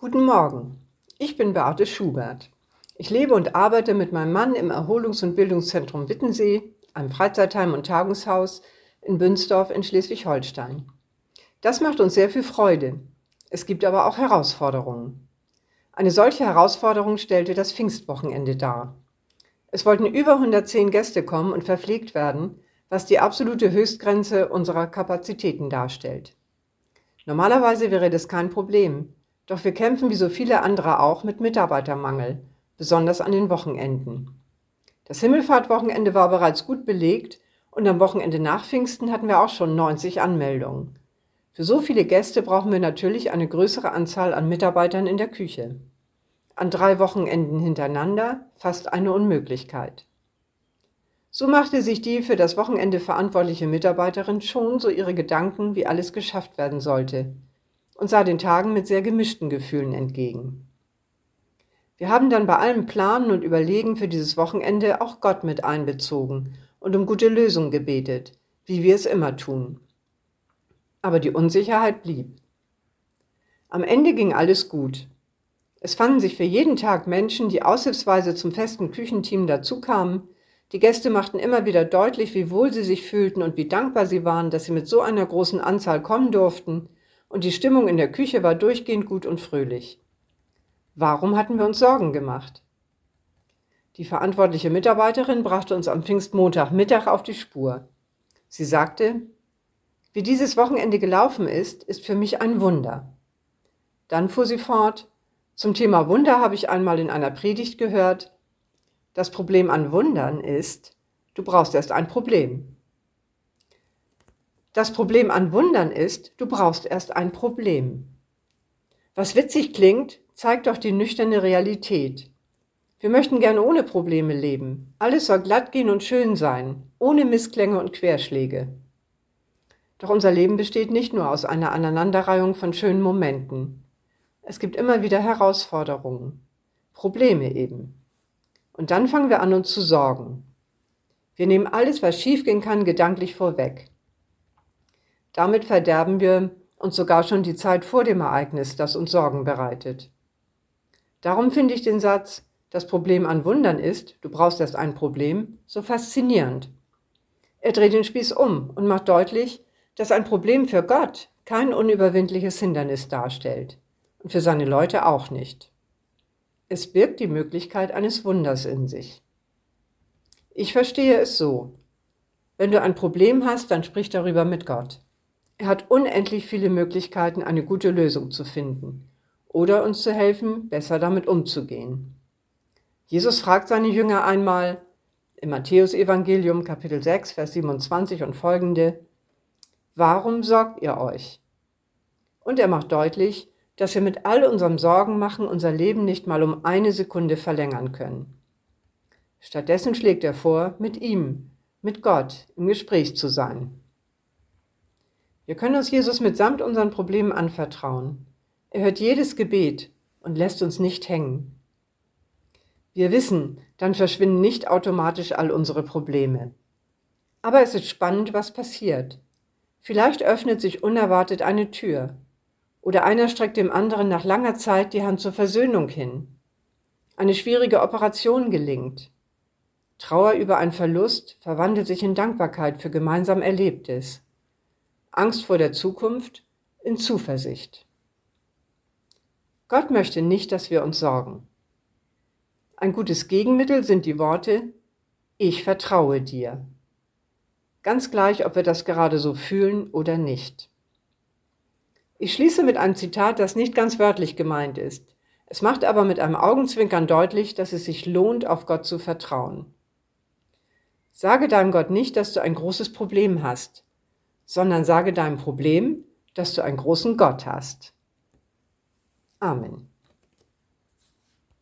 Guten Morgen, ich bin Beate Schubert. Ich lebe und arbeite mit meinem Mann im Erholungs- und Bildungszentrum Wittensee, einem Freizeitheim und Tagungshaus in Bünsdorf in Schleswig-Holstein. Das macht uns sehr viel Freude. Es gibt aber auch Herausforderungen. Eine solche Herausforderung stellte das Pfingstwochenende dar. Es wollten über 110 Gäste kommen und verpflegt werden, was die absolute Höchstgrenze unserer Kapazitäten darstellt. Normalerweise wäre das kein Problem, doch wir kämpfen wie so viele andere auch mit Mitarbeitermangel, besonders an den Wochenenden. Das Himmelfahrtwochenende war bereits gut belegt und am Wochenende nach Pfingsten hatten wir auch schon 90 Anmeldungen. Für so viele Gäste brauchen wir natürlich eine größere Anzahl an Mitarbeitern in der Küche. An drei Wochenenden hintereinander fast eine Unmöglichkeit. So machte sich die für das Wochenende verantwortliche Mitarbeiterin schon so ihre Gedanken, wie alles geschafft werden sollte, und sah den Tagen mit sehr gemischten Gefühlen entgegen. Wir haben dann bei allem Planen und Überlegen für dieses Wochenende auch Gott mit einbezogen und um gute Lösungen gebetet, wie wir es immer tun. Aber die Unsicherheit blieb. Am Ende ging alles gut. Es fanden sich für jeden Tag Menschen, die aushilfsweise zum festen Küchenteam dazukamen, die Gäste machten immer wieder deutlich, wie wohl sie sich fühlten und wie dankbar sie waren, dass sie mit so einer großen Anzahl kommen durften, und die Stimmung in der Küche war durchgehend gut und fröhlich. Warum hatten wir uns Sorgen gemacht? Die verantwortliche Mitarbeiterin brachte uns am Pfingstmontagmittag auf die Spur. Sie sagte, wie dieses Wochenende gelaufen ist, ist für mich ein Wunder. Dann fuhr sie fort, zum Thema Wunder habe ich einmal in einer Predigt gehört, das Problem an Wundern ist, du brauchst erst ein Problem. Das Problem an Wundern ist, du brauchst erst ein Problem. Was witzig klingt, zeigt doch die nüchterne Realität. Wir möchten gerne ohne Probleme leben. Alles soll glatt gehen und schön sein, ohne Missklänge und Querschläge. Doch unser Leben besteht nicht nur aus einer Aneinanderreihung von schönen Momenten. Es gibt immer wieder Herausforderungen, Probleme eben. Und dann fangen wir an, uns zu sorgen. Wir nehmen alles, was schiefgehen kann, gedanklich vorweg. Damit verderben wir uns sogar schon die Zeit vor dem Ereignis, das uns Sorgen bereitet. Darum finde ich den Satz, das Problem an Wundern ist, du brauchst erst ein Problem, so faszinierend. Er dreht den Spieß um und macht deutlich, dass ein Problem für Gott kein unüberwindliches Hindernis darstellt und für seine Leute auch nicht. Es birgt die Möglichkeit eines Wunders in sich. Ich verstehe es so. Wenn du ein Problem hast, dann sprich darüber mit Gott. Er hat unendlich viele Möglichkeiten, eine gute Lösung zu finden oder uns zu helfen, besser damit umzugehen. Jesus fragt seine Jünger einmal im Matthäusevangelium Kapitel 6, Vers 27 und folgende, Warum sorgt ihr euch? Und er macht deutlich, dass wir mit all unserem Sorgen machen unser Leben nicht mal um eine Sekunde verlängern können. Stattdessen schlägt er vor, mit ihm, mit Gott im Gespräch zu sein. Wir können uns Jesus mitsamt unseren Problemen anvertrauen. Er hört jedes Gebet und lässt uns nicht hängen. Wir wissen, dann verschwinden nicht automatisch all unsere Probleme. Aber es ist spannend, was passiert. Vielleicht öffnet sich unerwartet eine Tür oder einer streckt dem anderen nach langer Zeit die Hand zur Versöhnung hin. Eine schwierige Operation gelingt. Trauer über einen Verlust verwandelt sich in Dankbarkeit für gemeinsam Erlebtes. Angst vor der Zukunft in Zuversicht. Gott möchte nicht, dass wir uns sorgen. Ein gutes Gegenmittel sind die Worte Ich vertraue dir. Ganz gleich, ob wir das gerade so fühlen oder nicht. Ich schließe mit einem Zitat, das nicht ganz wörtlich gemeint ist. Es macht aber mit einem Augenzwinkern deutlich, dass es sich lohnt, auf Gott zu vertrauen. Sage deinem Gott nicht, dass du ein großes Problem hast, sondern sage deinem Problem, dass du einen großen Gott hast. Amen.